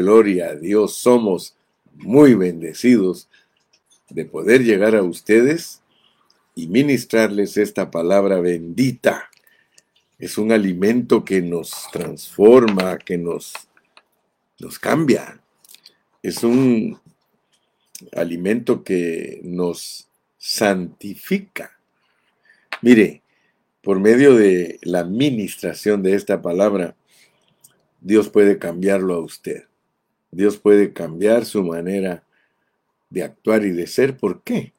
gloria a Dios, somos muy bendecidos de poder llegar a ustedes y ministrarles esta palabra bendita. Es un alimento que nos transforma, que nos, nos cambia. Es un alimento que nos santifica. Mire, por medio de la ministración de esta palabra, Dios puede cambiarlo a usted. Dios puede cambiar su manera de actuar y de ser. ¿Por qué?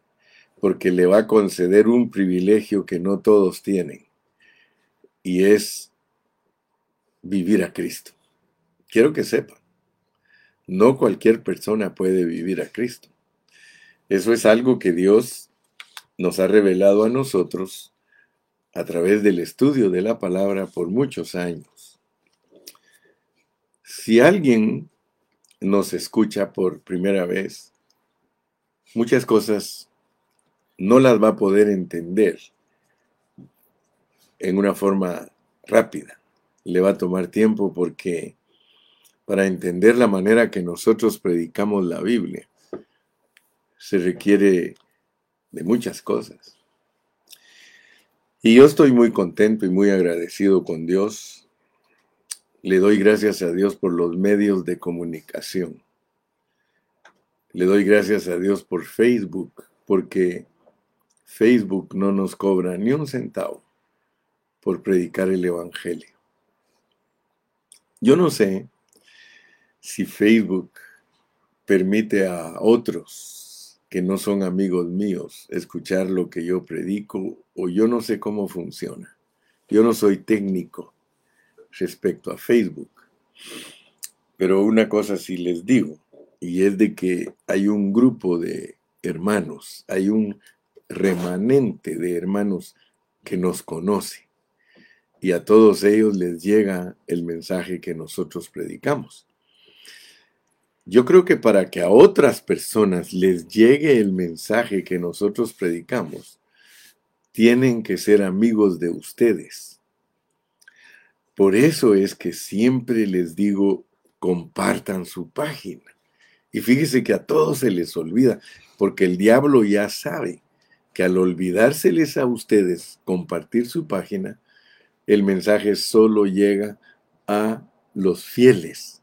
Porque le va a conceder un privilegio que no todos tienen. Y es vivir a Cristo. Quiero que sepan, no cualquier persona puede vivir a Cristo. Eso es algo que Dios nos ha revelado a nosotros a través del estudio de la palabra por muchos años. Si alguien nos escucha por primera vez, muchas cosas no las va a poder entender en una forma rápida. Le va a tomar tiempo porque para entender la manera que nosotros predicamos la Biblia se requiere de muchas cosas. Y yo estoy muy contento y muy agradecido con Dios. Le doy gracias a Dios por los medios de comunicación. Le doy gracias a Dios por Facebook, porque Facebook no nos cobra ni un centavo por predicar el Evangelio. Yo no sé si Facebook permite a otros que no son amigos míos escuchar lo que yo predico o yo no sé cómo funciona. Yo no soy técnico respecto a Facebook. Pero una cosa sí les digo, y es de que hay un grupo de hermanos, hay un remanente de hermanos que nos conoce. Y a todos ellos les llega el mensaje que nosotros predicamos. Yo creo que para que a otras personas les llegue el mensaje que nosotros predicamos, tienen que ser amigos de ustedes. Por eso es que siempre les digo, compartan su página. Y fíjese que a todos se les olvida, porque el diablo ya sabe que al olvidárseles a ustedes compartir su página, el mensaje solo llega a los fieles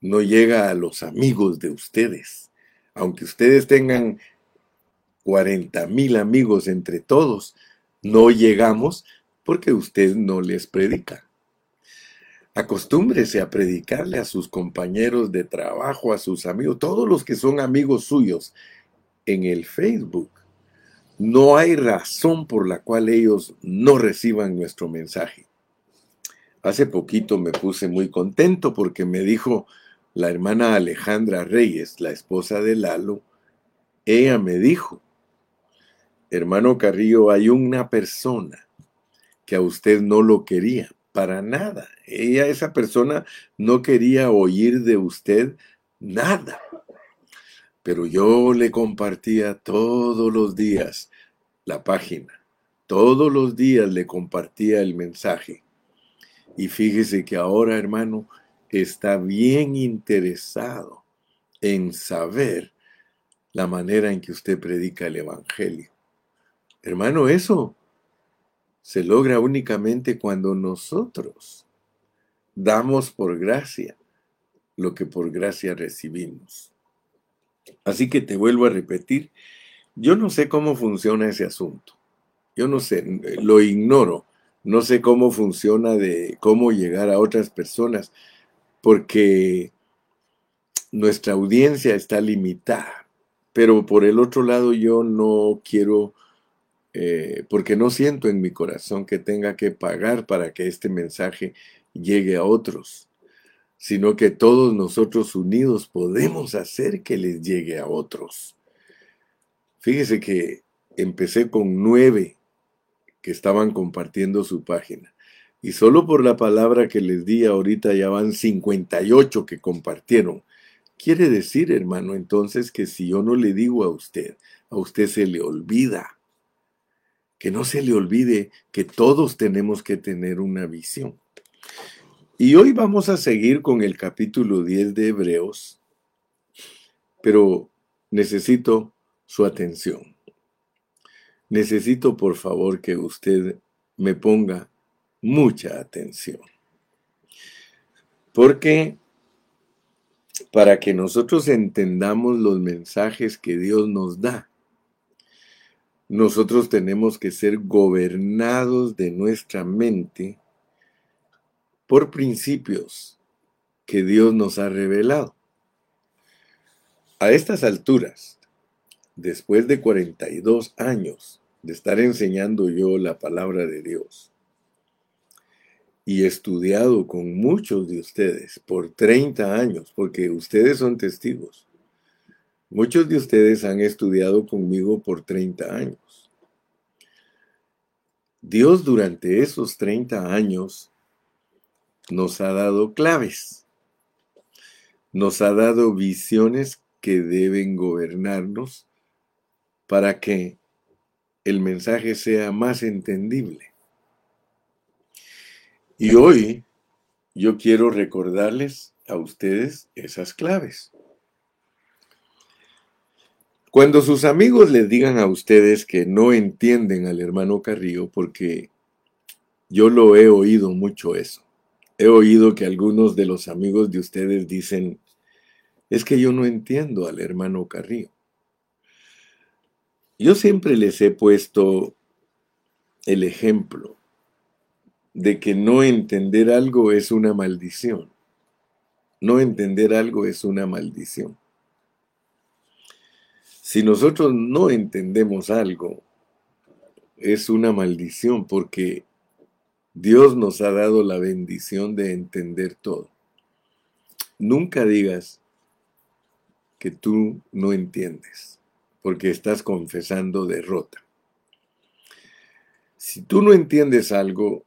no llega a los amigos de ustedes. Aunque ustedes tengan 40 mil amigos entre todos, no llegamos porque usted no les predica. Acostúmbrese a predicarle a sus compañeros de trabajo, a sus amigos, todos los que son amigos suyos en el Facebook. No hay razón por la cual ellos no reciban nuestro mensaje. Hace poquito me puse muy contento porque me dijo la hermana Alejandra Reyes, la esposa de Lalo, ella me dijo, hermano Carrillo, hay una persona que a usted no lo quería, para nada. Ella, esa persona, no quería oír de usted nada. Pero yo le compartía todos los días la página. Todos los días le compartía el mensaje. Y fíjese que ahora, hermano, está bien interesado en saber la manera en que usted predica el Evangelio. Hermano, eso se logra únicamente cuando nosotros damos por gracia lo que por gracia recibimos. Así que te vuelvo a repetir, yo no sé cómo funciona ese asunto. Yo no sé, lo ignoro. No sé cómo funciona de cómo llegar a otras personas porque nuestra audiencia está limitada. Pero por el otro lado yo no quiero, eh, porque no siento en mi corazón que tenga que pagar para que este mensaje llegue a otros, sino que todos nosotros unidos podemos hacer que les llegue a otros. Fíjese que empecé con nueve que estaban compartiendo su página. Y solo por la palabra que les di ahorita ya van 58 que compartieron. Quiere decir, hermano, entonces que si yo no le digo a usted, a usted se le olvida. Que no se le olvide que todos tenemos que tener una visión. Y hoy vamos a seguir con el capítulo 10 de Hebreos, pero necesito su atención. Necesito por favor que usted me ponga mucha atención. Porque para que nosotros entendamos los mensajes que Dios nos da, nosotros tenemos que ser gobernados de nuestra mente por principios que Dios nos ha revelado. A estas alturas, después de 42 años de estar enseñando yo la palabra de Dios, y estudiado con muchos de ustedes por 30 años, porque ustedes son testigos. Muchos de ustedes han estudiado conmigo por 30 años. Dios durante esos 30 años nos ha dado claves, nos ha dado visiones que deben gobernarnos para que el mensaje sea más entendible. Y hoy yo quiero recordarles a ustedes esas claves. Cuando sus amigos les digan a ustedes que no entienden al hermano Carrillo, porque yo lo he oído mucho eso. He oído que algunos de los amigos de ustedes dicen, es que yo no entiendo al hermano Carrillo. Yo siempre les he puesto el ejemplo de que no entender algo es una maldición. No entender algo es una maldición. Si nosotros no entendemos algo, es una maldición porque Dios nos ha dado la bendición de entender todo. Nunca digas que tú no entiendes, porque estás confesando derrota. Si tú no entiendes algo,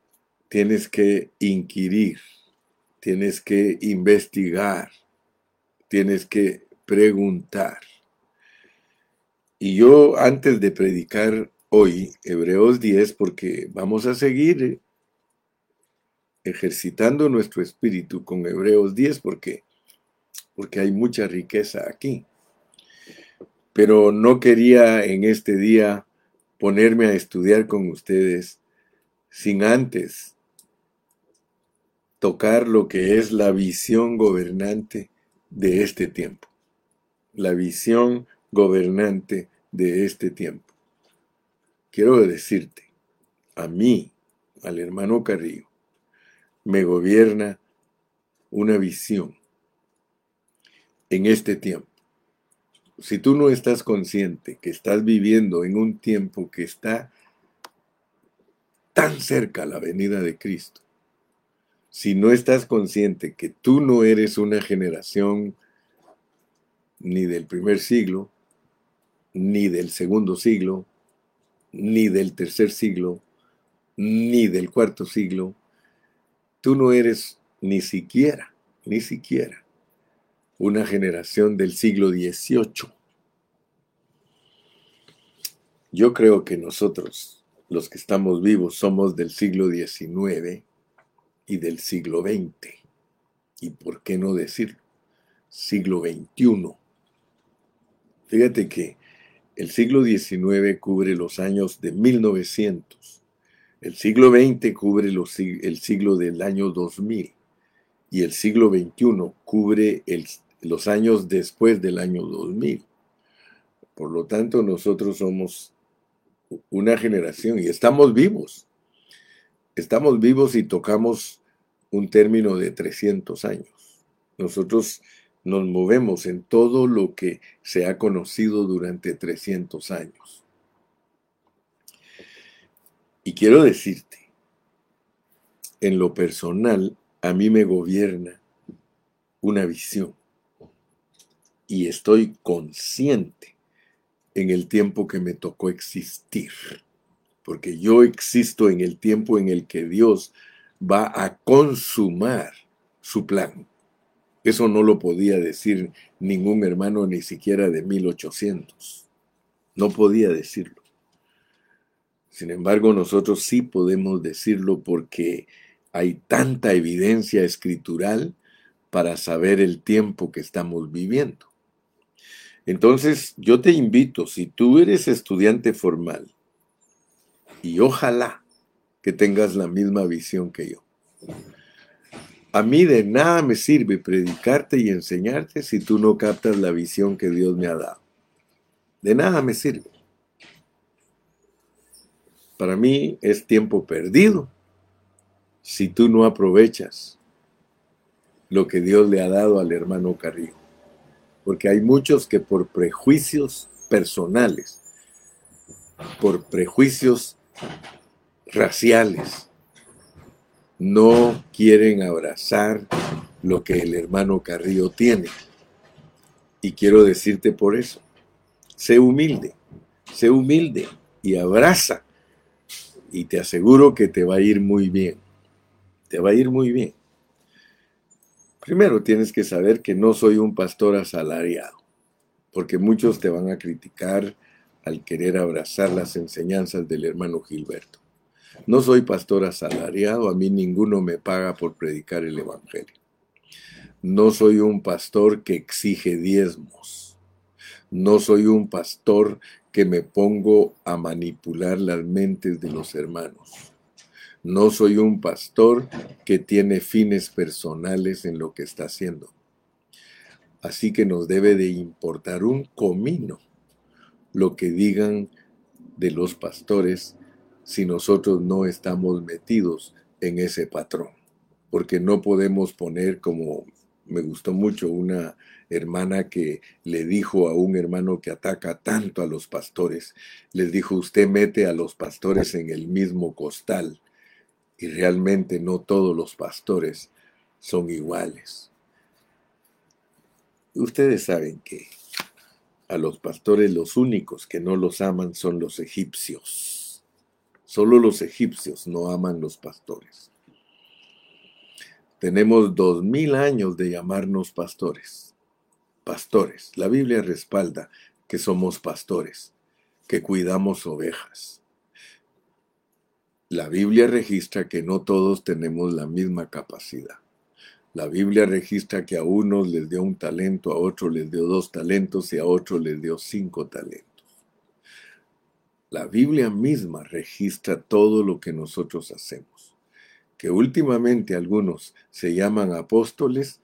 tienes que inquirir, tienes que investigar, tienes que preguntar. Y yo antes de predicar hoy Hebreos 10, porque vamos a seguir ejercitando nuestro espíritu con Hebreos 10, porque, porque hay mucha riqueza aquí. Pero no quería en este día ponerme a estudiar con ustedes sin antes tocar lo que es la visión gobernante de este tiempo. La visión gobernante de este tiempo. Quiero decirte, a mí, al hermano Carrillo, me gobierna una visión en este tiempo. Si tú no estás consciente que estás viviendo en un tiempo que está tan cerca a la venida de Cristo, si no estás consciente que tú no eres una generación ni del primer siglo, ni del segundo siglo, ni del tercer siglo, ni del cuarto siglo, tú no eres ni siquiera, ni siquiera una generación del siglo XVIII. Yo creo que nosotros, los que estamos vivos, somos del siglo XIX y del siglo XX. ¿Y por qué no decir siglo XXI? Fíjate que el siglo XIX cubre los años de 1900, el siglo XX cubre el siglo del año 2000 y el siglo XXI cubre los años después del año 2000. Por lo tanto, nosotros somos una generación y estamos vivos estamos vivos y tocamos un término de 300 años. Nosotros nos movemos en todo lo que se ha conocido durante 300 años. Y quiero decirte, en lo personal, a mí me gobierna una visión. Y estoy consciente en el tiempo que me tocó existir porque yo existo en el tiempo en el que Dios va a consumar su plan. Eso no lo podía decir ningún hermano ni siquiera de 1800. No podía decirlo. Sin embargo, nosotros sí podemos decirlo porque hay tanta evidencia escritural para saber el tiempo que estamos viviendo. Entonces, yo te invito, si tú eres estudiante formal, y ojalá que tengas la misma visión que yo. A mí de nada me sirve predicarte y enseñarte si tú no captas la visión que Dios me ha dado. De nada me sirve. Para mí es tiempo perdido si tú no aprovechas lo que Dios le ha dado al hermano Carrillo. Porque hay muchos que por prejuicios personales, por prejuicios raciales, no quieren abrazar lo que el hermano Carrillo tiene. Y quiero decirte por eso, sé humilde, sé humilde y abraza. Y te aseguro que te va a ir muy bien. Te va a ir muy bien. Primero tienes que saber que no soy un pastor asalariado, porque muchos te van a criticar al querer abrazar las enseñanzas del hermano Gilberto. No soy pastor asalariado, a mí ninguno me paga por predicar el Evangelio. No soy un pastor que exige diezmos. No soy un pastor que me pongo a manipular las mentes de los hermanos. No soy un pastor que tiene fines personales en lo que está haciendo. Así que nos debe de importar un comino lo que digan de los pastores si nosotros no estamos metidos en ese patrón. Porque no podemos poner como me gustó mucho una hermana que le dijo a un hermano que ataca tanto a los pastores, les dijo, usted mete a los pastores en el mismo costal y realmente no todos los pastores son iguales. Ustedes saben que a los pastores los únicos que no los aman son los egipcios. Solo los egipcios no aman los pastores. Tenemos dos mil años de llamarnos pastores. Pastores. La Biblia respalda que somos pastores, que cuidamos ovejas. La Biblia registra que no todos tenemos la misma capacidad. La Biblia registra que a unos les dio un talento, a otros les dio dos talentos y a otros les dio cinco talentos. La Biblia misma registra todo lo que nosotros hacemos. Que últimamente algunos se llaman apóstoles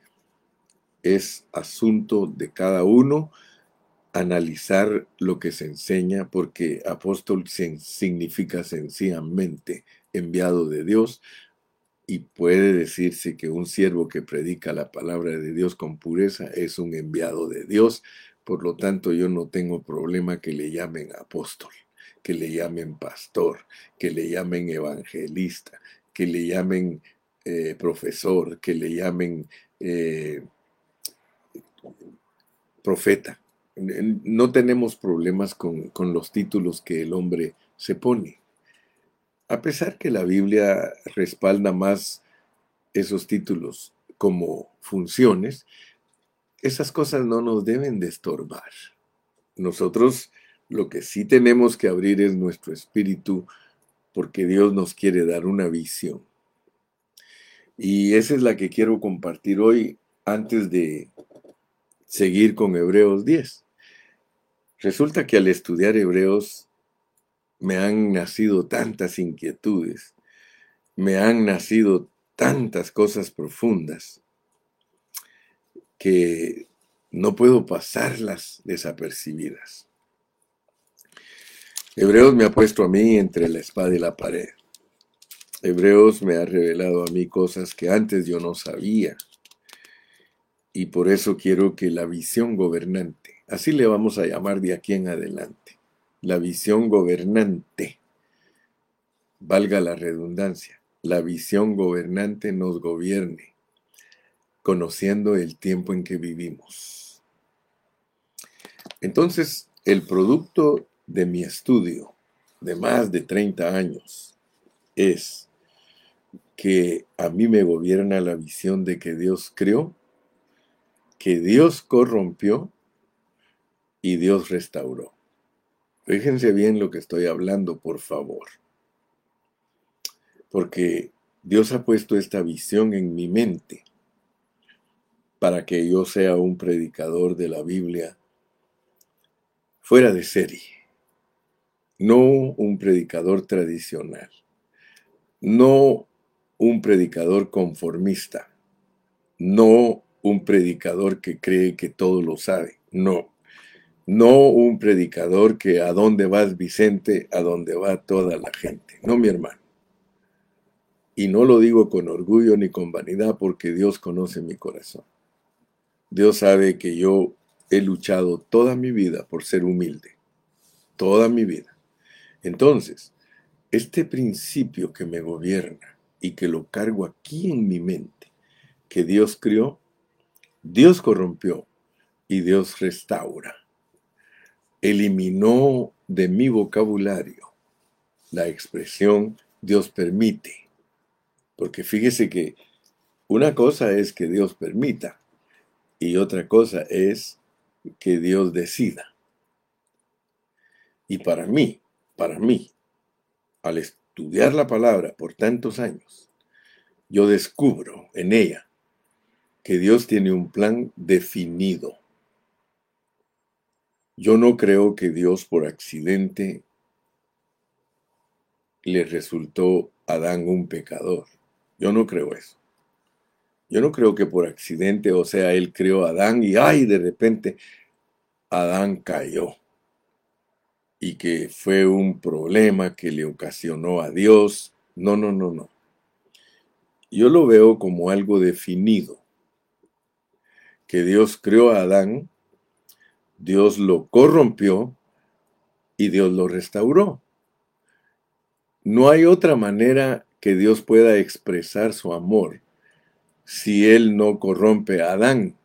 es asunto de cada uno analizar lo que se enseña, porque apóstol significa sencillamente enviado de Dios, y puede decirse que un siervo que predica la palabra de Dios con pureza es un enviado de Dios, por lo tanto yo no tengo problema que le llamen apóstol, que le llamen pastor, que le llamen evangelista, que le llamen eh, profesor, que le llamen eh, profeta no tenemos problemas con, los títulos que el hombre se pone. A pesar que la Biblia respalda más esos títulos como funciones, esas cosas no nos deben de estorbar. Nosotros lo que sí tenemos que abrir es nuestro espíritu porque Dios nos quiere dar una visión. Y esa es la que quiero compartir hoy antes de seguir con Hebreos 10. Resulta que al estudiar Hebreos me han nacido tantas inquietudes, me han nacido tantas cosas profundas que no puedo pasarlas desapercibidas. Hebreos me ha puesto a mí entre la espada y la pared. Hebreos me ha revelado a mí cosas que antes yo no sabía y por eso quiero que la visión gobernante, así le vamos a llamar de aquí en adelante, la visión gobernante, valga la redundancia, la visión gobernante nos gobierne, conociendo el tiempo en que vivimos. Entonces, el producto de mi estudio de más de 30 años es que a mí me gobierna la visión de que Dios creó que Dios corrompió y Dios restauró. Fíjense bien lo que estoy hablando, por favor. Porque Dios ha puesto esta visión en mi mente para que yo sea un predicador de la Biblia fuera de serie, no un predicador tradicional, no un predicador conformista, no un predicador que cree que todo lo sabe, no, no un predicador que a dónde vas Vicente, a dónde va toda la gente, no mi hermano. Y no lo digo con orgullo ni con vanidad porque Dios conoce mi corazón. Dios sabe que yo he luchado toda mi vida por ser humilde. Toda mi vida. Entonces, este principio que me gobierna y que lo cargo aquí en mi mente, que Dios crió, Dios corrompió y Dios restaura. Eliminó de mi vocabulario la expresión Dios permite. Porque fíjese que una cosa es que Dios permita y otra cosa es que Dios decida. Y para mí, para mí, al estudiar la palabra por tantos años, yo descubro en ella que Dios tiene un plan definido. Yo no creo que Dios por accidente le resultó a Adán un pecador. Yo no creo eso. Yo no creo que por accidente, o sea, él creó a Adán y ay, de repente Adán cayó. Y que fue un problema que le ocasionó a Dios. No, no, no, no. Yo lo veo como algo definido. Que Dios creó a Adán, Dios lo corrompió y Dios lo restauró. No hay otra manera que Dios pueda expresar su amor si él no corrompe a Adán.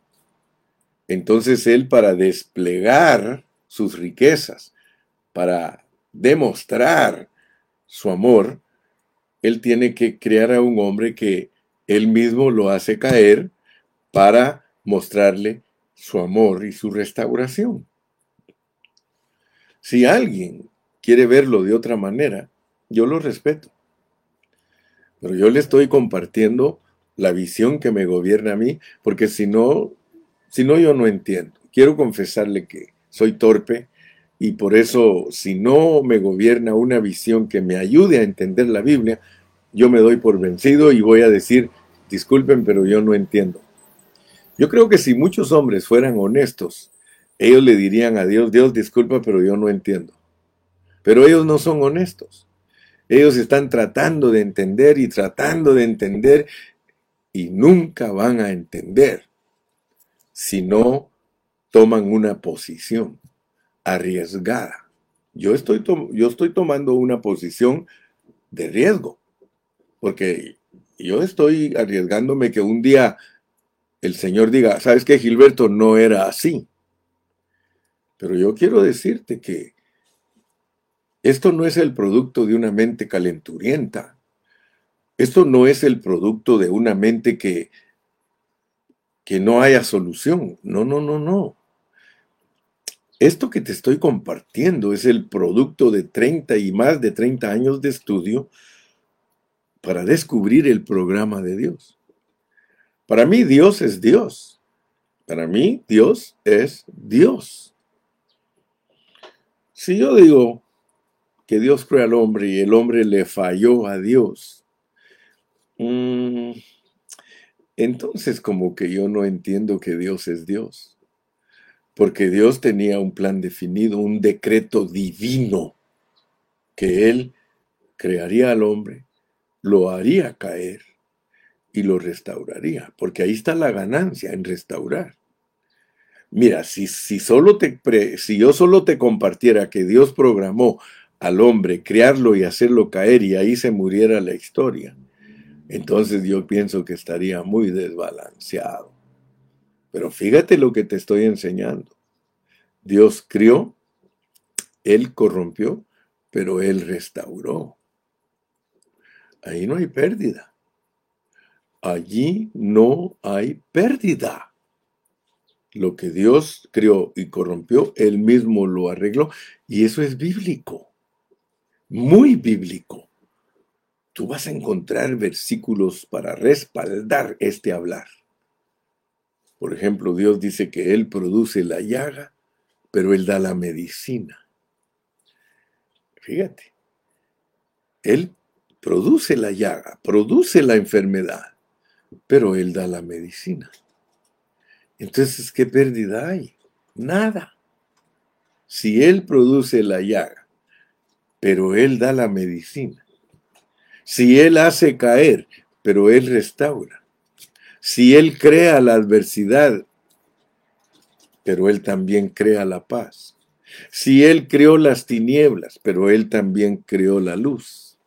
Entonces él para desplegar sus riquezas, para demostrar su amor, él tiene que crear a un hombre que él mismo lo hace caer para mostrarle su amor y su restauración. Si alguien quiere verlo de otra manera, yo lo respeto. Pero yo le estoy compartiendo la visión que me gobierna a mí, porque si no, si no yo no entiendo. Quiero confesarle que soy torpe y por eso si no me gobierna una visión que me ayude a entender la Biblia, yo me doy por vencido y voy a decir, disculpen, pero yo no entiendo. Yo creo que si muchos hombres fueran honestos, ellos le dirían a Dios, Dios disculpa, pero yo no entiendo. Pero ellos no son honestos. Ellos están tratando de entender y tratando de entender y nunca van a entender si no toman una posición arriesgada. Yo estoy, yo estoy tomando una posición de riesgo, porque yo estoy arriesgándome que un día el Señor diga, ¿sabes qué, Gilberto? No era así. Pero yo quiero decirte que esto no es el producto de una mente calenturienta. Esto no es el producto de una mente que, que no haya solución. No, no, no, no. Esto que te estoy compartiendo es el producto de 30 y más de 30 años de estudio para descubrir el programa de Dios. Para mí Dios es Dios. Para mí Dios es Dios. Si yo digo que Dios creó al hombre y el hombre le falló a Dios, Mm, entonces como que yo no entiendo que Dios es Dios. Porque Dios tenía un plan definido, un decreto divino, que Él crearía al hombre, lo haría caer y lo restauraría. Porque ahí está la ganancia en restaurar. Mira, si, si, solo te, si yo solo te compartiera que Dios programó al hombre crearlo y hacerlo caer y ahí se muriera la historia, entonces yo pienso que estaría muy desbalanceado. Pero fíjate lo que te estoy enseñando. Dios crió, Él corrompió, pero Él restauró. Ahí no hay pérdida. Allí no hay pérdida. Lo que Dios crió y corrompió, Él mismo lo arregló. Y eso es bíblico. Muy bíblico. tú vas a encontrar versículos para respaldar este hablar. Por ejemplo, Dios dice que Él produce la llaga, pero Él da la medicina. Fíjate, Él produce la llaga, produce la enfermedad, pero Él da la medicina. Entonces, ¿qué pérdida hay? Nada. Si Él produce la llaga, pero Él da la medicina. Si Él hace caer, pero Él restaura. Si Él crea la adversidad, pero Él también crea la paz. Si Él creó las tinieblas, pero Él también creó la luz.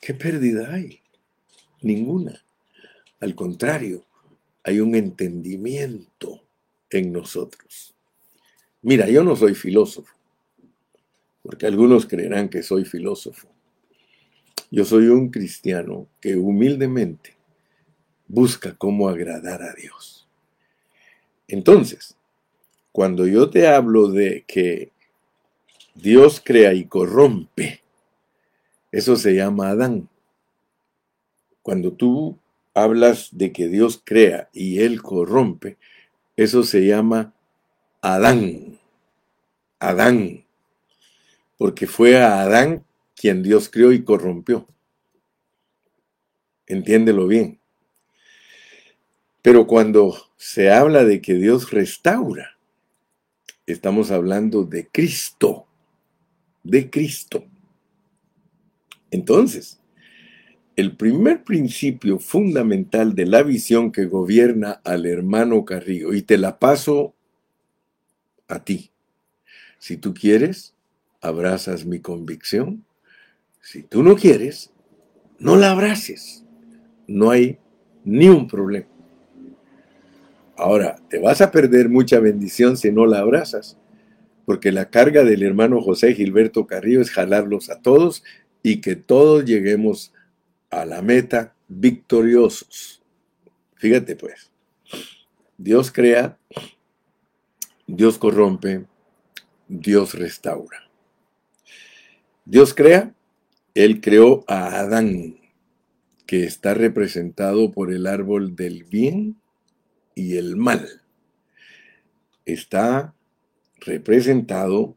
¿Qué pérdida hay? Ninguna. Al contrario, hay un entendimiento en nosotros. Mira, yo no soy filósofo, porque algunos creerán que soy filósofo. Yo soy un cristiano que humildemente busca cómo agradar a Dios. Entonces, cuando yo te hablo de que Dios crea y corrompe, eso se llama Adán. Cuando tú hablas de que Dios crea y Él corrompe, eso se llama Adán. Adán. Porque fue a Adán quien Dios creó y corrompió. Entiéndelo bien. Pero cuando se habla de que Dios restaura, estamos hablando de Cristo. De Cristo. Entonces, el primer principio fundamental de la visión que gobierna al hermano Carrillo, y te la paso a ti. Si tú quieres, abrazas mi convicción. Si tú no quieres, no la abraces. No hay ni un problema. Ahora, te vas a perder mucha bendición si no la abrazas, porque la carga del hermano José Gilberto Carrillo es jalarlos a todos y que todos lleguemos a la meta victoriosos. Fíjate pues, Dios crea, Dios corrompe, Dios restaura. Dios crea, Él creó a Adán, que está representado por el árbol del bien y el mal. Está representado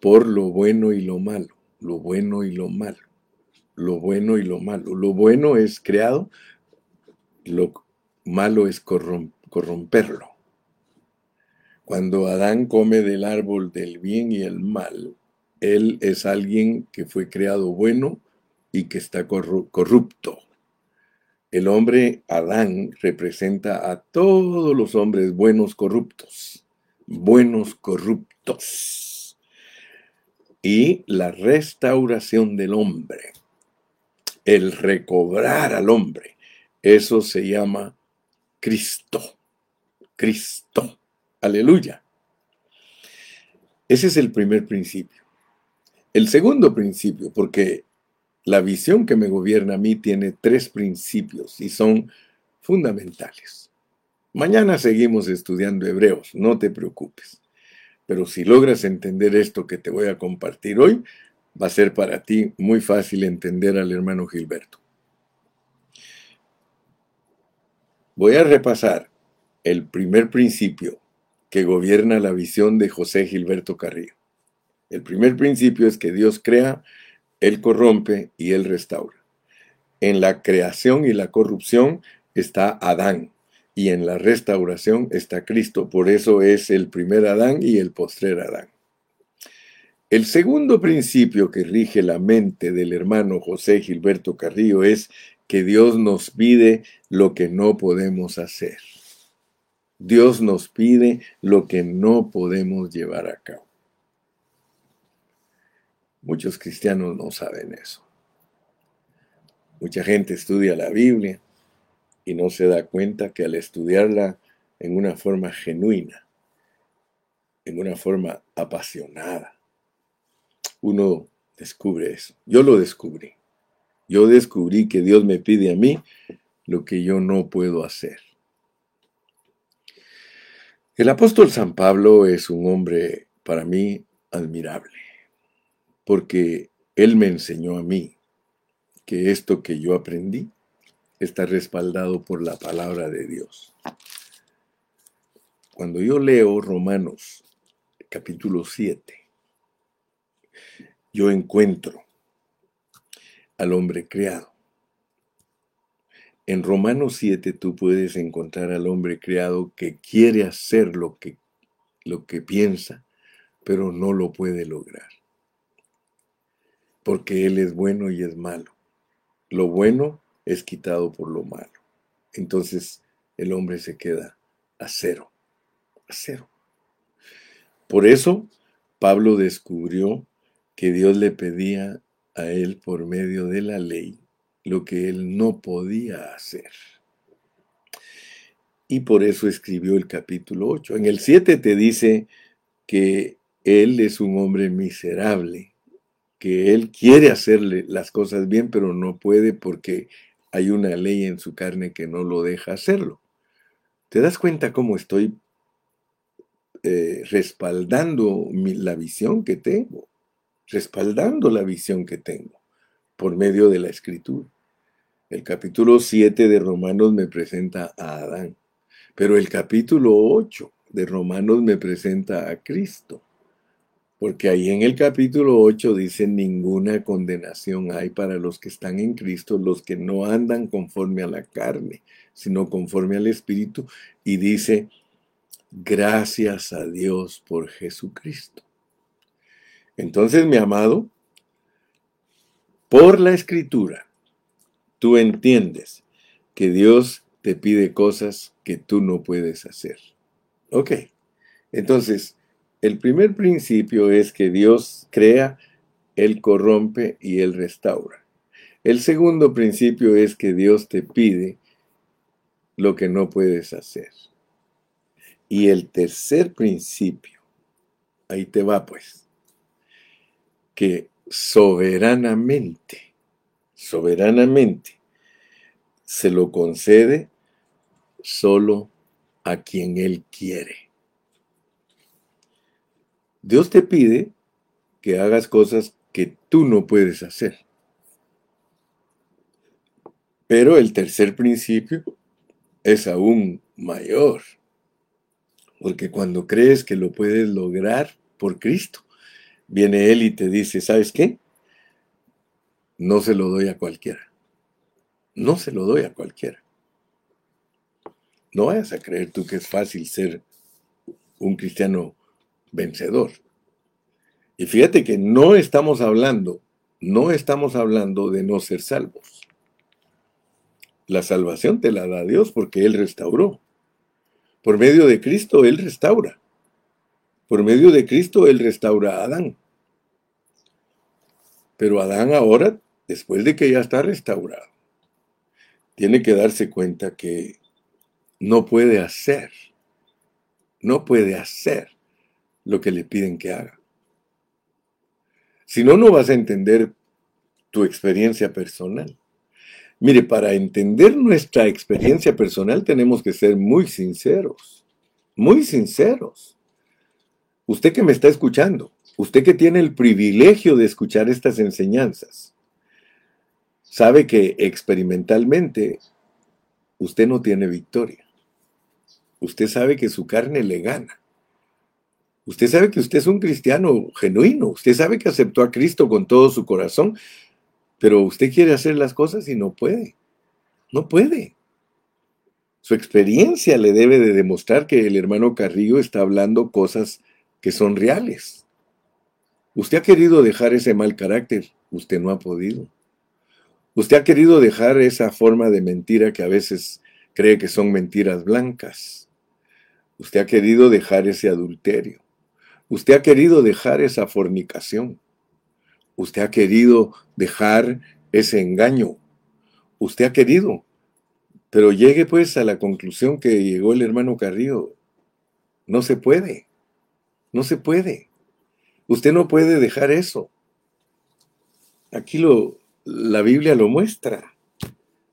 por lo bueno y lo malo, lo bueno y lo malo lo bueno y lo malo. Lo bueno es creado, lo malo es corromperlo. Cuando Adán come del árbol del bien y el mal, él es alguien que fue creado bueno y que está corrupto. El hombre Adán representa a todos los hombres buenos corruptos, buenos corruptos. Y la restauración del hombre el recobrar al hombre. Eso se llama Cristo. Cristo. Aleluya. Ese es el primer principio. El segundo principio, porque la visión que me gobierna a mí tiene tres principios y son fundamentales. Mañana seguimos estudiando hebreos, no te preocupes. Pero si logras entender esto que te voy a compartir hoy, va a ser para ti muy fácil entender al hermano Gilberto. Voy a repasar el primer principio que gobierna la visión de José Gilberto Carrillo. El primer principio es que Dios crea, Él corrompe y Él restaura. En la creación y la corrupción está Adán y en la restauración está Cristo. Por eso es el primer Adán y el postrer Adán. El segundo principio que rige la mente del hermano José Gilberto Carrillo es que Dios nos pide lo que no podemos hacer. Dios nos pide lo que no podemos llevar a cabo. Muchos cristianos no saben eso. Mucha gente estudia la Biblia y no se da cuenta que al estudiarla en una forma genuina, en una forma apasionada, uno descubre eso. Yo lo descubrí. Yo descubrí que Dios me pide a mí lo que yo no puedo hacer. El apóstol San Pablo es un hombre para mí admirable, porque él me enseñó a mí que esto que yo aprendí está respaldado por la palabra de Dios. Cuando yo leo Romanos capítulo 7, yo encuentro al hombre creado. En Romanos 7 tú puedes encontrar al hombre creado que quiere hacer lo que, lo que piensa, pero no lo puede lograr. Porque Él es bueno y es malo. Lo bueno es quitado por lo malo. Entonces el hombre se queda a cero, a cero. Por eso Pablo descubrió que Dios le pedía a él por medio de la ley lo que él no podía hacer. Y por eso escribió el capítulo 8. En el 7 te dice que él es un hombre miserable, que él quiere hacerle las cosas bien, pero no puede porque hay una ley en su carne que no lo deja hacerlo. ¿Te das cuenta cómo estoy eh, respaldando la visión que tengo? Respaldando la visión que tengo por medio de la escritura. El capítulo 7 de Romanos me presenta a Adán, pero el capítulo 8 de Romanos me presenta a Cristo. Porque ahí en el capítulo 8 dice, ninguna condenación hay para los que están en Cristo, los que no andan conforme a la carne, sino conforme al Espíritu. Y dice, gracias a Dios por Jesucristo. Entonces, mi amado, por la escritura, tú entiendes que Dios te pide cosas que tú no puedes hacer. Ok, entonces, el primer principio es que Dios crea, Él corrompe y Él restaura. El segundo principio es que Dios te pide lo que no puedes hacer. Y el tercer principio, ahí te va pues, que soberanamente, soberanamente, se lo concede solo a quien Él quiere. Dios te pide que hagas cosas que tú no puedes hacer. Pero el tercer principio es aún mayor. Porque cuando crees que lo puedes lograr por Cristo, viene Él y te dice, ¿sabes qué? No se lo doy a cualquiera. No se lo doy a cualquiera. No vayas a creer tú que es fácil ser un cristiano vencedor. Y fíjate que no estamos hablando, no estamos hablando de no ser salvos. La salvación te la da Dios porque Él restauró. Por medio de Cristo Él restaura. Por medio de Cristo Él restaura a Adán. Pero Adán ahora, después de que ya está restaurado, tiene que darse cuenta que no puede hacer, no puede hacer lo que le piden que haga. Si no, no vas a entender tu experiencia personal. Mire, para entender nuestra experiencia personal tenemos que ser muy sinceros, muy sinceros. Usted que me está escuchando, usted que tiene el privilegio de escuchar estas enseñanzas, sabe que experimentalmente usted no tiene victoria. Usted sabe que su carne le gana. Usted sabe que usted es un cristiano genuino, usted sabe que aceptó a Cristo con todo su corazón, pero usted quiere hacer las cosas y no puede. No puede. Su experiencia le debe de demostrar que el hermano Carrillo está hablando cosas que son reales. Usted ha querido dejar ese mal carácter, usted no ha podido. Usted ha querido dejar esa forma de mentira que a veces cree que son mentiras blancas. Usted ha querido dejar ese adulterio. Usted ha querido dejar esa fornicación. Usted ha querido dejar ese engaño. Usted ha querido. Pero llegue pues a la conclusión que llegó el hermano Carrillo. No se puede. No se puede. Usted no puede dejar eso. Aquí lo, la Biblia lo muestra.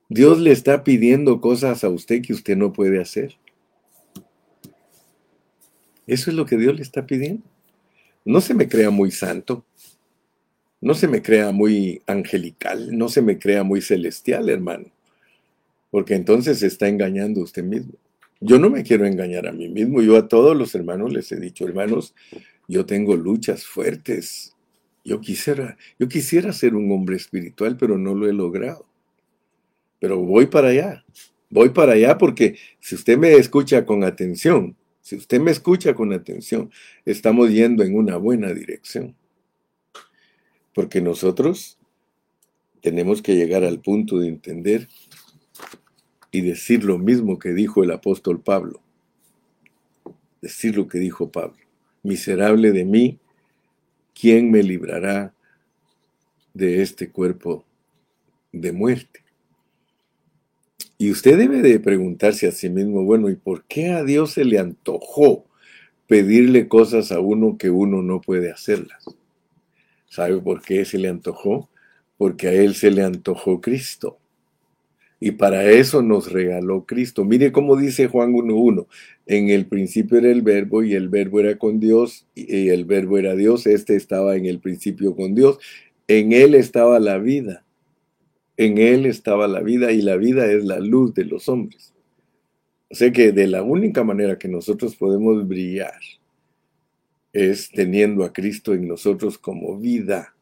Dios le está pidiendo cosas a usted que usted no puede hacer. Eso es lo que Dios le está pidiendo. No se me crea muy santo. no se me crea muy angelical, no se me crea muy celestial, hermano, porque entonces se está engañando usted mismo. Yo no me quiero engañar a mí mismo, yo a todos los hermanos les he dicho, hermanos, yo tengo luchas fuertes. Yo quisiera, yo quisiera ser un hombre espiritual, pero no lo he logrado. Pero voy para allá. Voy para allá porque si usted me escucha con atención, si usted me escucha con atención, estamos yendo en una buena dirección. Porque nosotros tenemos que llegar al punto de entender y decir lo mismo que dijo el apóstol Pablo. Decir lo que dijo Pablo. Miserable de mí, ¿quién me librará de este cuerpo de muerte? Y usted debe de preguntarse a sí mismo, bueno, ¿y por qué a Dios se le antojó pedirle cosas a uno que uno no puede hacerlas? ¿Sabe por qué se le antojó? Porque a Él se le antojó Cristo. Y para eso nos regaló Cristo. Mire cómo dice Juan 1.1. En el principio era el verbo y el verbo era con Dios y el verbo era Dios. Este estaba en el principio con Dios. En Él estaba la vida en Él estaba la vida y la vida es la luz de los hombres. O sea que de la única manera que nosotros podemos brillar es teniendo a Cristo en nosotros como vida.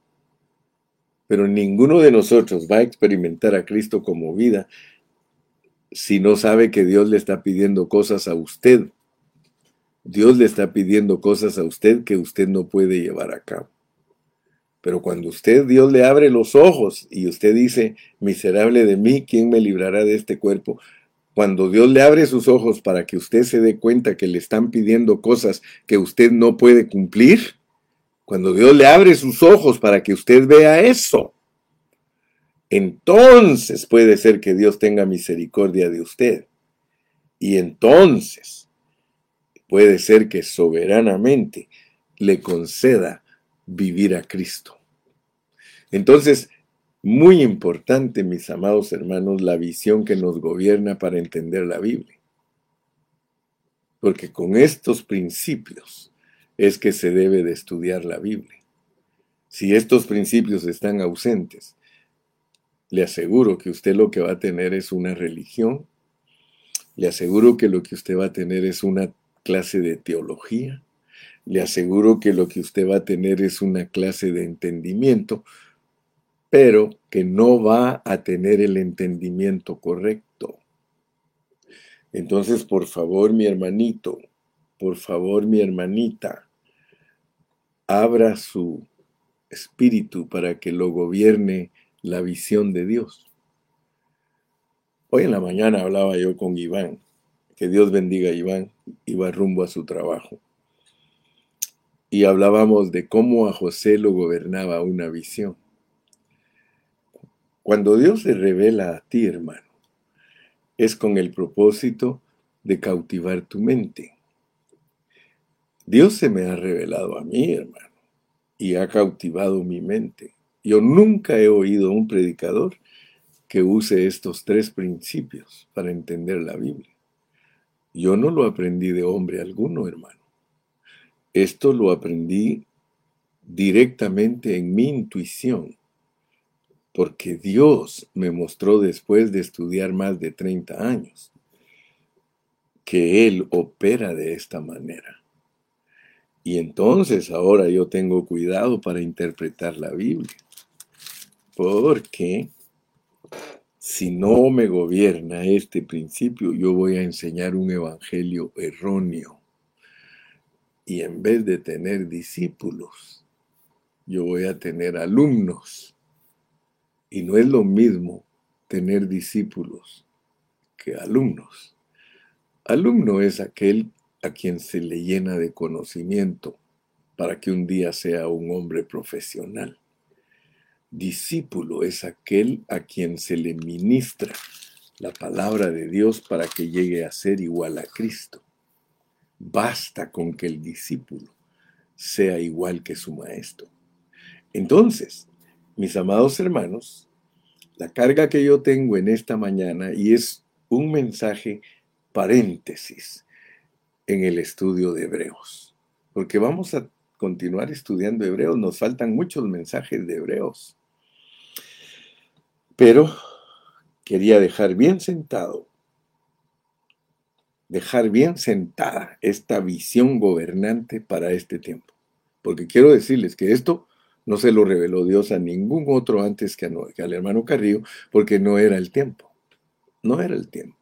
Pero ninguno de nosotros va a experimentar a Cristo como vida si no sabe que Dios le está pidiendo cosas a usted. Dios le está pidiendo cosas a usted que usted no puede llevar a cabo. Pero cuando usted, Dios le abre los ojos y usted dice, miserable de mí, ¿quién me librará de este cuerpo? Cuando Dios le abre sus ojos para que usted se dé cuenta que le están pidiendo cosas que usted no puede cumplir, cuando Dios le abre sus ojos para que usted vea eso, entonces puede ser que Dios tenga misericordia de usted. Y entonces puede ser que soberanamente le conceda vivir a Cristo. Entonces, muy importante, mis amados hermanos, la visión que nos gobierna para entender la Biblia. Porque con estos principios es que se debe de estudiar la Biblia. Si estos principios están ausentes, le aseguro que usted lo que va a tener es una religión, le aseguro que lo que usted va a tener es una clase de teología, le aseguro que lo que usted va a tener es una clase de entendimiento, pero que no va a tener el entendimiento correcto. Entonces, por favor, mi hermanito, por favor, mi hermanita, abra su espíritu para que lo gobierne la visión de Dios. Hoy en la mañana hablaba yo con Iván, que Dios bendiga a Iván, iba rumbo a su trabajo y hablábamos de cómo a José lo gobernaba una visión. Cuando Dios se revela a ti, hermano, es con el propósito de cautivar tu mente. Dios se me ha revelado a mí, hermano, y ha cautivado mi mente. Yo nunca he oído a un predicador que use estos tres principios para entender la Biblia. Yo no lo aprendí de hombre alguno, hermano. Esto lo aprendí directamente en mi intuición, porque Dios me mostró después de estudiar más de 30 años que Él opera de esta manera. Y entonces ahora yo tengo cuidado para interpretar la Biblia, porque si no me gobierna este principio, yo voy a enseñar un evangelio erróneo. Y en vez de tener discípulos, yo voy a tener alumnos. Y no es lo mismo tener discípulos que alumnos. Alumno es aquel a quien se le llena de conocimiento para que un día sea un hombre profesional. Discípulo es aquel a quien se le ministra la palabra de Dios para que llegue a ser igual a Cristo. Basta con que el discípulo sea igual que su maestro. Entonces, mis amados hermanos, la carga que yo tengo en esta mañana y es un mensaje paréntesis en el estudio de Hebreos, porque vamos a continuar estudiando hebreos. Nos faltan muchos mensajes de hebreos. Pero quería dejar bien sentado, dejar bien sentada esta visión gobernante para este tiempo. Porque quiero decirles que esto no se lo reveló Dios a ningún otro antes que, al hermano Carrillo, porque no era el tiempo. No era el tiempo.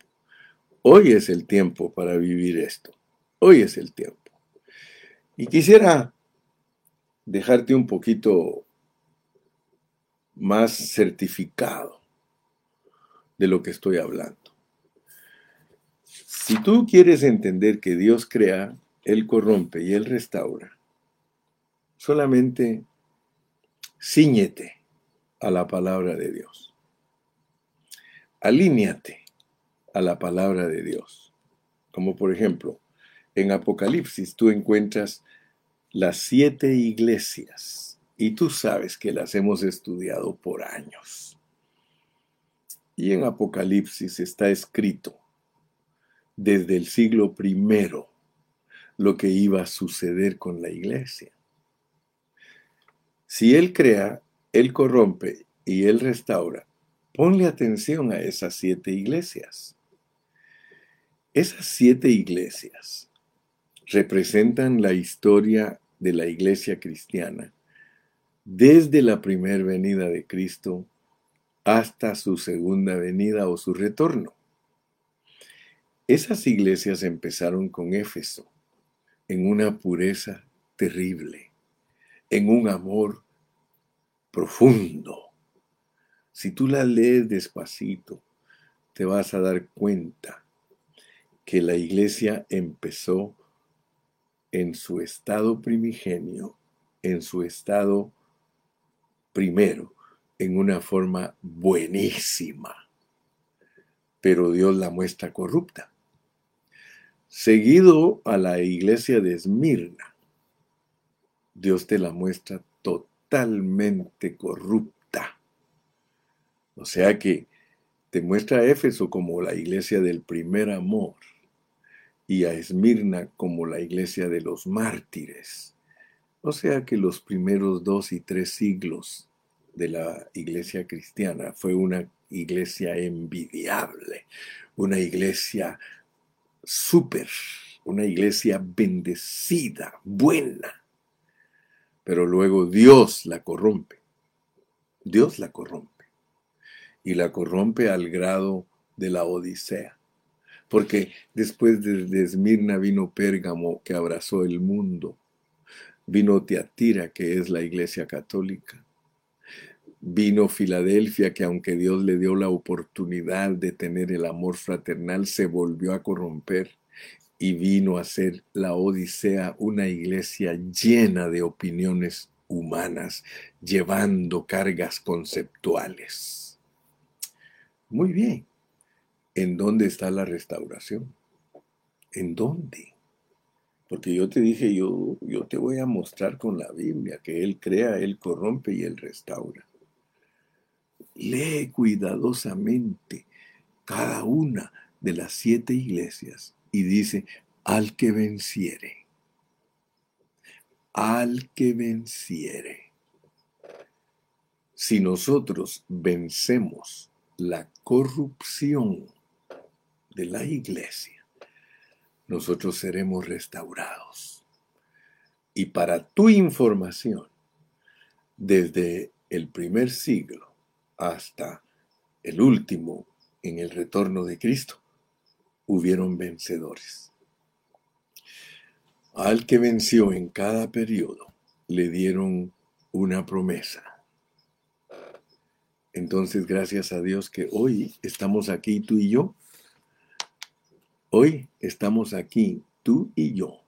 Hoy es el tiempo para vivir esto. Hoy es el tiempo. Y quisiera dejarte un poquito más certificado de lo que estoy hablando. Si tú quieres entender que Dios crea, Él corrompe y Él restaura, solamente ciñete a la palabra de Dios. Alíñate a la palabra de Dios. Como por ejemplo, en Apocalipsis tú encuentras las siete iglesias y tú sabes que las hemos estudiado por años. Y en Apocalipsis está escrito desde el siglo primero lo que iba a suceder con la iglesia. Si Él crea, Él corrompe y Él restaura, ponle atención a esas siete iglesias. Esas siete iglesias representan la historia de la iglesia cristiana desde la primera venida de Cristo hasta su segunda venida o su retorno. Esas iglesias empezaron con Éfeso, en una pureza terrible, en un amor profundo. Si tú la lees despacito, te vas a dar cuenta que la iglesia empezó en su estado primigenio, en su estado primero, en una forma buenísima, pero Dios la muestra corrupta. Seguido a la iglesia de Esmirna, Dios te la muestra totalmente corrupta. O sea que te muestra a Éfeso como la iglesia del primer amor y a Esmirna como la iglesia de los mártires. O sea que los primeros dos y tres siglos de la iglesia cristiana fue una iglesia envidiable, una iglesia súper, una iglesia bendecida, buena. Pero luego Dios la corrompe. Dios la corrompe. Y la corrompe al grado de la Odisea. Porque después de Esmirna vino Pérgamo que abrazó el mundo. Vino Teatira, que es la iglesia católica Vino Filadelfia, que aunque Dios le dio la oportunidad de tener el amor fraternal, se volvió a corromper y vino a ser la Odisea una iglesia llena de opiniones humanas, llevando cargas conceptuales. Muy bien. ¿En dónde está la restauración? ¿En dónde? Porque yo te dije, yo, yo te voy a mostrar con la Biblia que Él crea, Él corrompe y Él restaura. Lee cuidadosamente cada una de las siete iglesias y dice, al que venciere, al que venciere. Si nosotros vencemos la corrupción de la iglesia, nosotros seremos restaurados. Y para tu información, desde el primer siglo, hasta el último en el retorno de Cristo, hubieron vencedores. Al que venció en cada periodo, le dieron una promesa. Entonces, gracias a Dios que hoy estamos aquí tú y yo. Hoy estamos aquí tú y yo,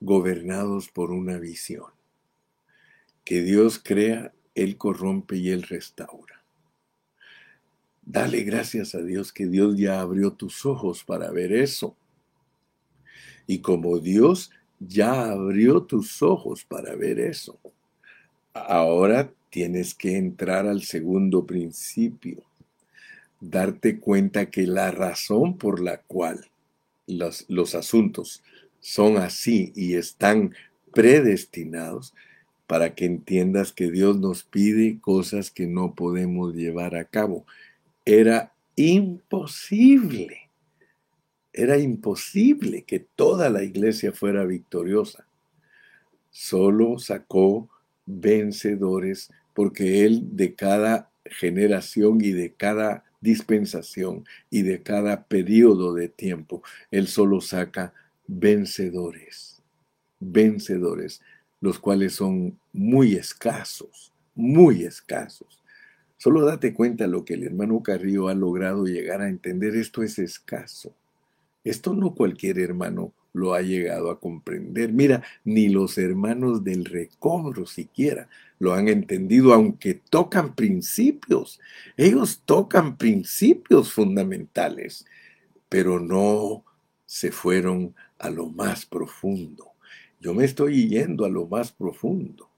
gobernados por una visión. Que Dios crea él corrompe y Él restaura. Dale gracias a Dios que Dios ya abrió tus ojos para ver eso. Y como Dios ya abrió tus ojos para ver eso, ahora tienes que entrar al segundo principio. Darte cuenta que la razón por la cual los, los asuntos son así y están predestinados para que entiendas que Dios nos pide cosas que no podemos llevar a cabo. Era imposible, era imposible que toda la iglesia fuera victoriosa. Solo sacó vencedores porque Él de cada generación y de cada dispensación y de cada periodo de tiempo, Él solo saca vencedores, vencedores los cuales son muy escasos, muy escasos. Solo date cuenta lo que el hermano Carrillo ha logrado llegar a entender. Esto es escaso. Esto no cualquier hermano lo ha llegado a comprender. Mira, ni los hermanos del recobro siquiera lo han entendido, aunque tocan principios. Ellos tocan principios fundamentales, pero no se fueron a lo más profundo. Yo me estoy yendo a lo más profundo.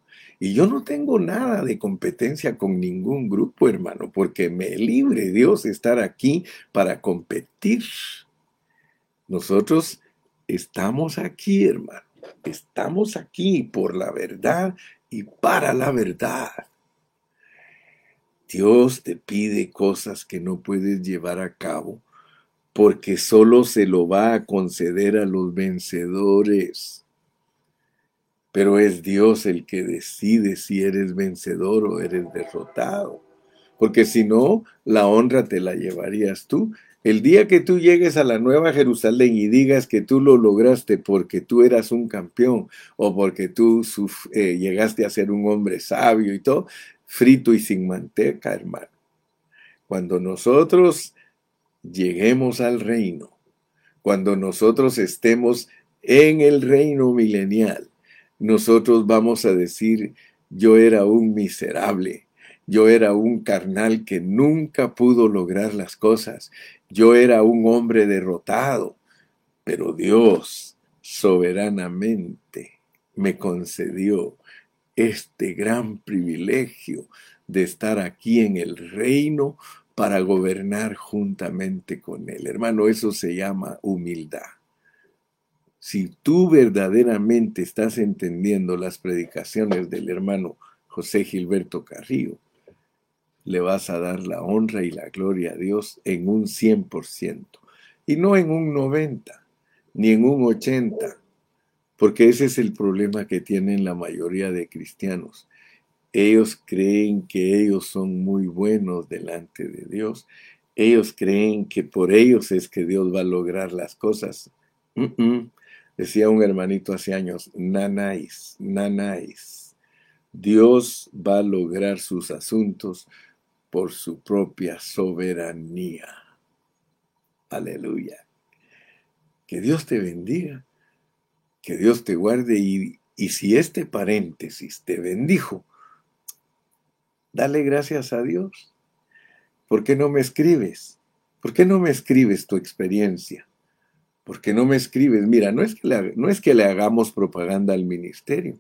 Y yo no tengo nada de competencia con ningún grupo, hermano, porque me libre Dios estar aquí para competir. Nosotros estamos aquí, hermano. Estamos aquí por la verdad y para la verdad. Dios te pide cosas que no puedes llevar a cabo porque solo se lo va a conceder a los vencedores pero es Dios el que decide si eres vencedor o eres derrotado. Porque si no, la honra te la llevarías tú. El día que tú llegues a la Nueva Jerusalén y digas que tú lo lograste porque tú eras un campeón o porque tú eh, llegaste a ser un hombre sabio y todo, frito y sin manteca, hermano. Cuando nosotros lleguemos al reino, cuando nosotros estemos en el reino milenial, nosotros vamos a decir, yo era un miserable, yo era un carnal que nunca pudo lograr las cosas, yo era un hombre derrotado, pero Dios soberanamente me concedió este gran privilegio de estar aquí en el reino para gobernar juntamente con Él. Hermano, eso se llama humildad. Si tú verdaderamente estás entendiendo las predicaciones del hermano José Gilberto Carrillo, le vas a dar la honra y la gloria a Dios en un 100% y no en un 90 ni en un 80, porque ese es el problema que tienen la mayoría de cristianos. Ellos creen que ellos son muy buenos delante de Dios. Ellos creen que por ellos es que Dios va a lograr las cosas. Decía un hermanito hace años, nanáis, nanáis. Dios va a lograr sus asuntos por su propia soberanía. Aleluya. Que Dios te bendiga, que Dios te guarde y, y si este paréntesis te bendijo, dale gracias a Dios. ¿Por qué no me escribes? ¿Por qué no me escribes tu experiencia? ¿Por qué no me escribes? Mira, no es, que le, no es que le hagamos propaganda al ministerio,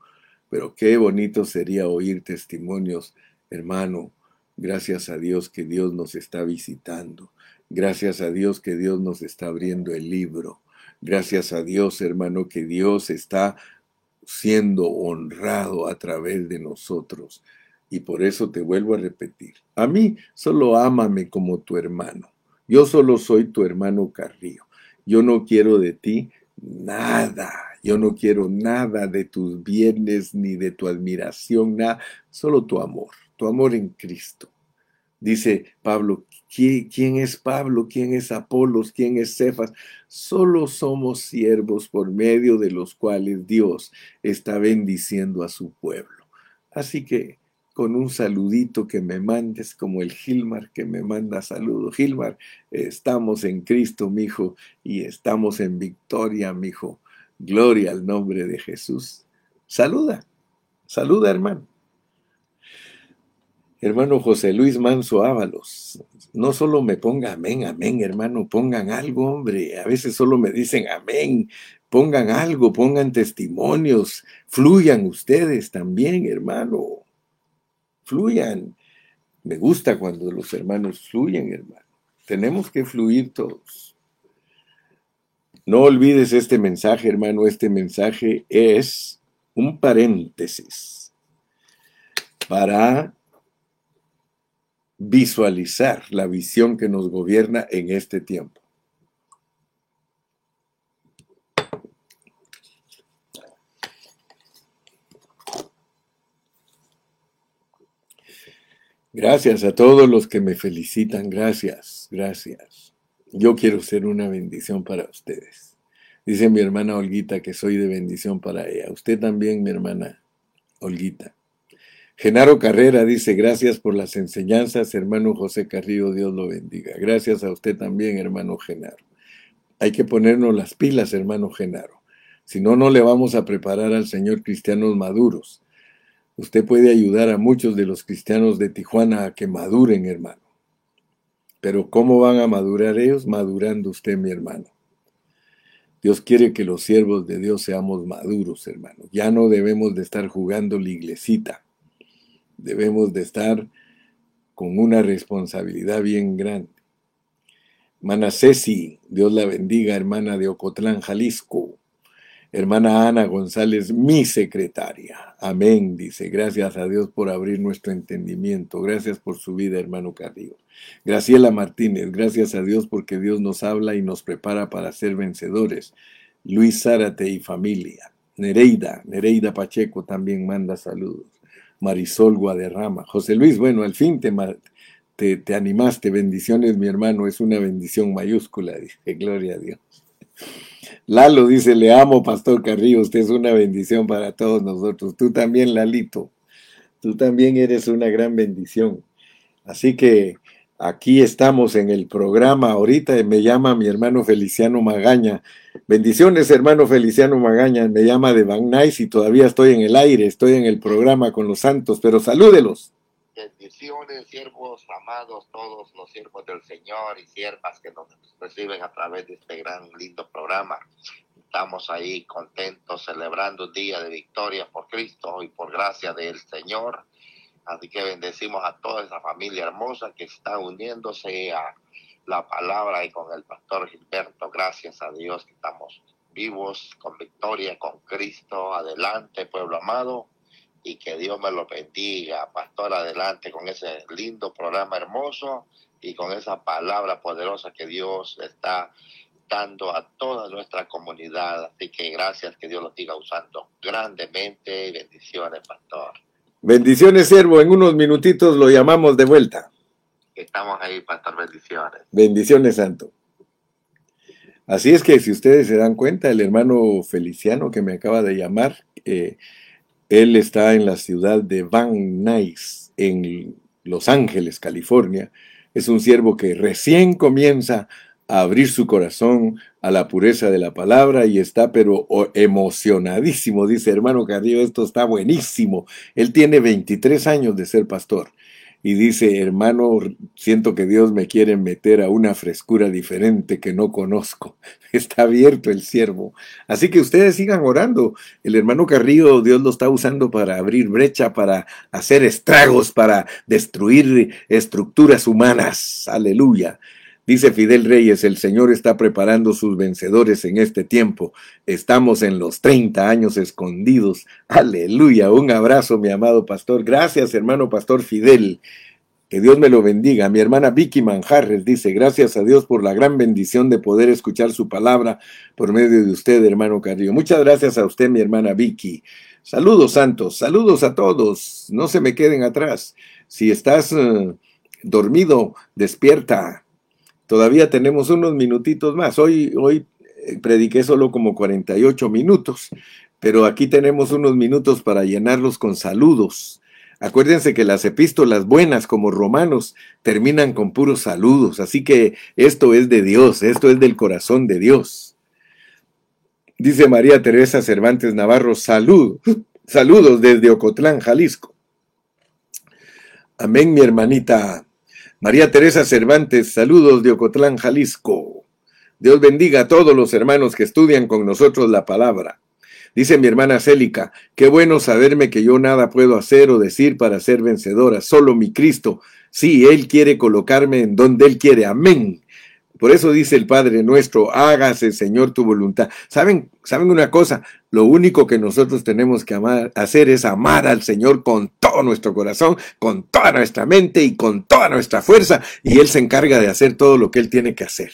pero qué bonito sería oír testimonios, hermano. Gracias a Dios que Dios nos está visitando. Gracias a Dios que Dios nos está abriendo el libro. Gracias a Dios, hermano, que Dios está siendo honrado a través de nosotros. Y por eso te vuelvo a repetir, a mí solo ámame como tu hermano. Yo solo soy tu hermano Carrillo. Yo no quiero de ti nada. Yo no quiero nada de tus bienes ni de tu admiración, nada, solo tu amor, tu amor en Cristo. Dice Pablo, ¿quién es Pablo? ¿Quién es Apolos? ¿Quién es Cefas? Solo somos siervos por medio de los cuales Dios está bendiciendo a su pueblo. Así que con un saludito que me mandes, como el Gilmar que me manda saludo. Gilmar, estamos en Cristo, mi hijo, y estamos en victoria, mi hijo. Gloria al nombre de Jesús. Saluda, saluda, hermano. Hermano José Luis Manso Ábalos, no solo me ponga amén, amén, hermano, pongan algo, hombre. A veces solo me dicen amén, pongan algo, pongan testimonios, fluyan ustedes también, hermano fluyan. Me gusta cuando los hermanos fluyen, hermano. Tenemos que fluir todos. No olvides este mensaje, hermano. Este mensaje es un paréntesis para visualizar la visión que nos gobierna en este tiempo. Gracias a todos los que me felicitan. Gracias, gracias. Yo quiero ser una bendición para ustedes. Dice mi hermana Olguita que soy de bendición para ella. Usted también, mi hermana Olguita. Genaro Carrera dice, gracias por las enseñanzas, hermano José Carrillo, Dios lo bendiga. Gracias a usted también, hermano Genaro. Hay que ponernos las pilas, hermano Genaro. Si no, no le vamos a preparar al Señor cristianos maduros. Usted puede ayudar a muchos de los cristianos de Tijuana a que maduren, hermano. Pero ¿cómo van a madurar ellos? Madurando usted, mi hermano. Dios quiere que los siervos de Dios seamos maduros, hermano. Ya no debemos de estar jugando la iglesita. Debemos de estar con una responsabilidad bien grande. Hermana Ceci, Dios la bendiga, hermana de Ocotlán, Jalisco. Hermana Ana González, mi secretaria. Amén, dice. Gracias a Dios por abrir nuestro entendimiento. Gracias por su vida, hermano Carrillo. Graciela Martínez, gracias a Dios porque Dios nos habla y nos prepara para ser vencedores. Luis Zárate y familia. Nereida, Nereida Pacheco también manda saludos. Marisol Guaderrama. José Luis, bueno, al fin te, te, te animaste. Bendiciones, mi hermano. Es una bendición mayúscula, dice. Gloria a Dios. Lalo dice, le amo, Pastor Carrillo, usted es una bendición para todos nosotros. Tú también, Lalito, tú también eres una gran bendición. Así que aquí estamos en el programa. Ahorita me llama mi hermano Feliciano Magaña. Bendiciones, hermano Feliciano Magaña. Me llama de Van Nuys y todavía estoy en el aire, estoy en el programa con los santos, pero salúdelos. Bendiciones, siervos amados, todos los siervos del Señor y siervas que nos reciben a través de este gran, lindo programa. Estamos ahí contentos, celebrando un día de victoria por Cristo y por gracia del Señor. Así que bendecimos a toda esa familia hermosa que está uniéndose a la palabra y con el pastor Gilberto. Gracias a Dios que estamos vivos, con victoria, con Cristo. Adelante, pueblo amado y que Dios me lo bendiga, pastor, adelante con ese lindo programa hermoso y con esa palabra poderosa que Dios está dando a toda nuestra comunidad. Así que gracias, que Dios lo siga usando grandemente. Bendiciones, pastor. Bendiciones, siervo. En unos minutitos lo llamamos de vuelta. Estamos ahí, pastor. Bendiciones. Bendiciones, santo. Así es que si ustedes se dan cuenta, el hermano Feliciano que me acaba de llamar, eh, él está en la ciudad de Van Nuys, en Los Ángeles, California. Es un siervo que recién comienza a abrir su corazón a la pureza de la palabra y está pero emocionadísimo. Dice, hermano Carrillo, esto está buenísimo. Él tiene 23 años de ser pastor y dice, hermano, siento que Dios me quiere meter a una frescura diferente que no conozco. Está abierto el siervo. Así que ustedes sigan orando. El hermano Carrillo, Dios lo está usando para abrir brecha, para hacer estragos, para destruir estructuras humanas. Aleluya. Dice Fidel Reyes, el Señor está preparando sus vencedores en este tiempo. Estamos en los 30 años escondidos. Aleluya. Un abrazo, mi amado pastor. Gracias, hermano pastor Fidel. Que Dios me lo bendiga. Mi hermana Vicky Manjarres dice, gracias a Dios por la gran bendición de poder escuchar su palabra por medio de usted, hermano Carrillo. Muchas gracias a usted, mi hermana Vicky. Saludos, santos. Saludos a todos. No se me queden atrás. Si estás uh, dormido, despierta Todavía tenemos unos minutitos más. Hoy, hoy eh, prediqué solo como 48 minutos, pero aquí tenemos unos minutos para llenarlos con saludos. Acuérdense que las epístolas buenas como romanos terminan con puros saludos, así que esto es de Dios, esto es del corazón de Dios. Dice María Teresa Cervantes Navarro, salud, saludos desde Ocotlán, Jalisco. Amén, mi hermanita María Teresa Cervantes, saludos de Ocotlán, Jalisco. Dios bendiga a todos los hermanos que estudian con nosotros la palabra. Dice mi hermana Célica, qué bueno saberme que yo nada puedo hacer o decir para ser vencedora, solo mi Cristo. Sí, Él quiere colocarme en donde Él quiere. Amén. Por eso dice el Padre nuestro, hágase Señor tu voluntad. ¿Saben, ¿Saben una cosa? Lo único que nosotros tenemos que amar, hacer es amar al Señor con todo nuestro corazón, con toda nuestra mente y con toda nuestra fuerza. Y Él se encarga de hacer todo lo que Él tiene que hacer.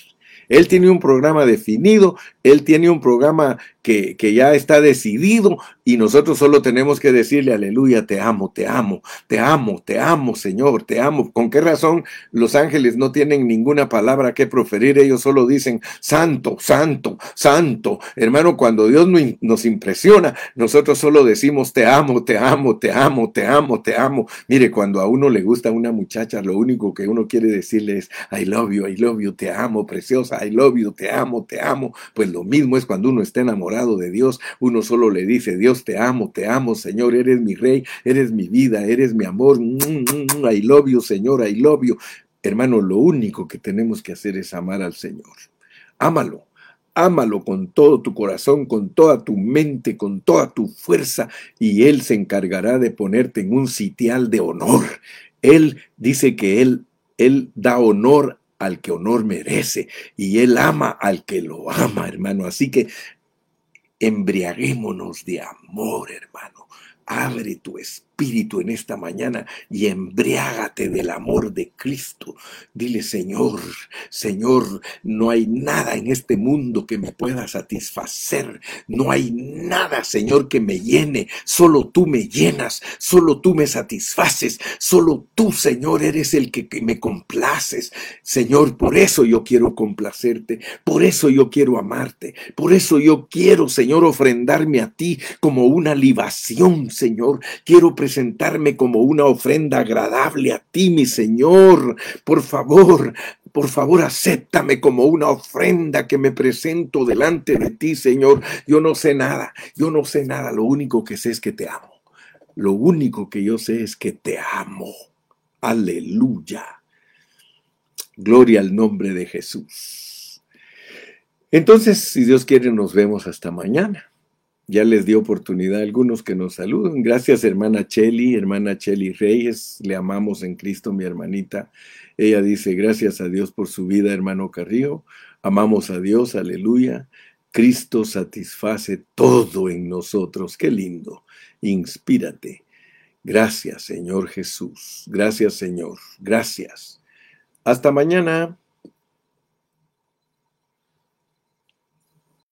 Él tiene un programa definido, Él tiene un programa que, ya está decidido y nosotros solo tenemos que decirle, aleluya, te amo, te amo, te amo, te amo, Señor, te amo. ¿Con qué razón los ángeles no tienen ninguna palabra que proferir? Ellos solo dicen, santo, santo, santo. Hermano, cuando Dios nos impresiona, nosotros solo decimos, te amo, te amo, te amo, te amo, te amo. Mire, cuando a uno le gusta una muchacha, lo único que uno quiere decirle es, I love you, I love you, te amo, preciosa, I love you, te amo, te amo. Pues lo mismo es cuando uno está enamorado de Dios, uno solo le dice, Dios te amo, te amo, Señor, eres mi rey, eres mi vida, eres mi amor, mm, mm, mm, I love you, Señor, I love you. Hermano, lo único que tenemos que hacer es amar al Señor. Ámalo, ámalo con todo tu corazón, con toda tu mente, con toda tu fuerza, y Él se encargará de ponerte en un sitial de honor. Él dice que Él, Él da honor al que honor merece y Él ama al que lo ama, hermano. Así que embriaguémonos de amor, hermano. Abre tu espíritu espíritu en esta mañana y embriágate del amor de Cristo. Dile, Señor, Señor, no hay nada en este mundo que me pueda satisfacer. No hay nada, Señor, que me llene. Solo tú me llenas, solo tú me satisfaces, solo tú, Señor, eres el que, que me complaces. Señor, por eso yo quiero complacerte, por eso yo quiero amarte, por eso yo quiero, Señor, ofrendarme a ti como una libación, Señor. Quiero presentarme como una ofrenda agradable a ti, mi Señor. Por favor, por favor, acéptame como una ofrenda que me presento delante de ti, Señor. Yo no sé nada, yo no sé nada. Lo único que sé es que te amo. Lo único que yo sé es que te amo. Aleluya. Gloria al nombre de Jesús. Entonces, si Dios quiere, nos vemos hasta mañana ya les dio oportunidad a algunos que nos saluden. Gracias, hermana Cheli, hermana Cheli Reyes, le amamos en Cristo, mi hermanita. Ella dice, gracias a Dios por su vida, hermano Carrillo. Amamos a Dios, aleluya. Cristo satisface todo en nosotros. Qué lindo. Inspírate. Gracias, Señor Jesús. Gracias, Señor. Gracias. Hasta mañana.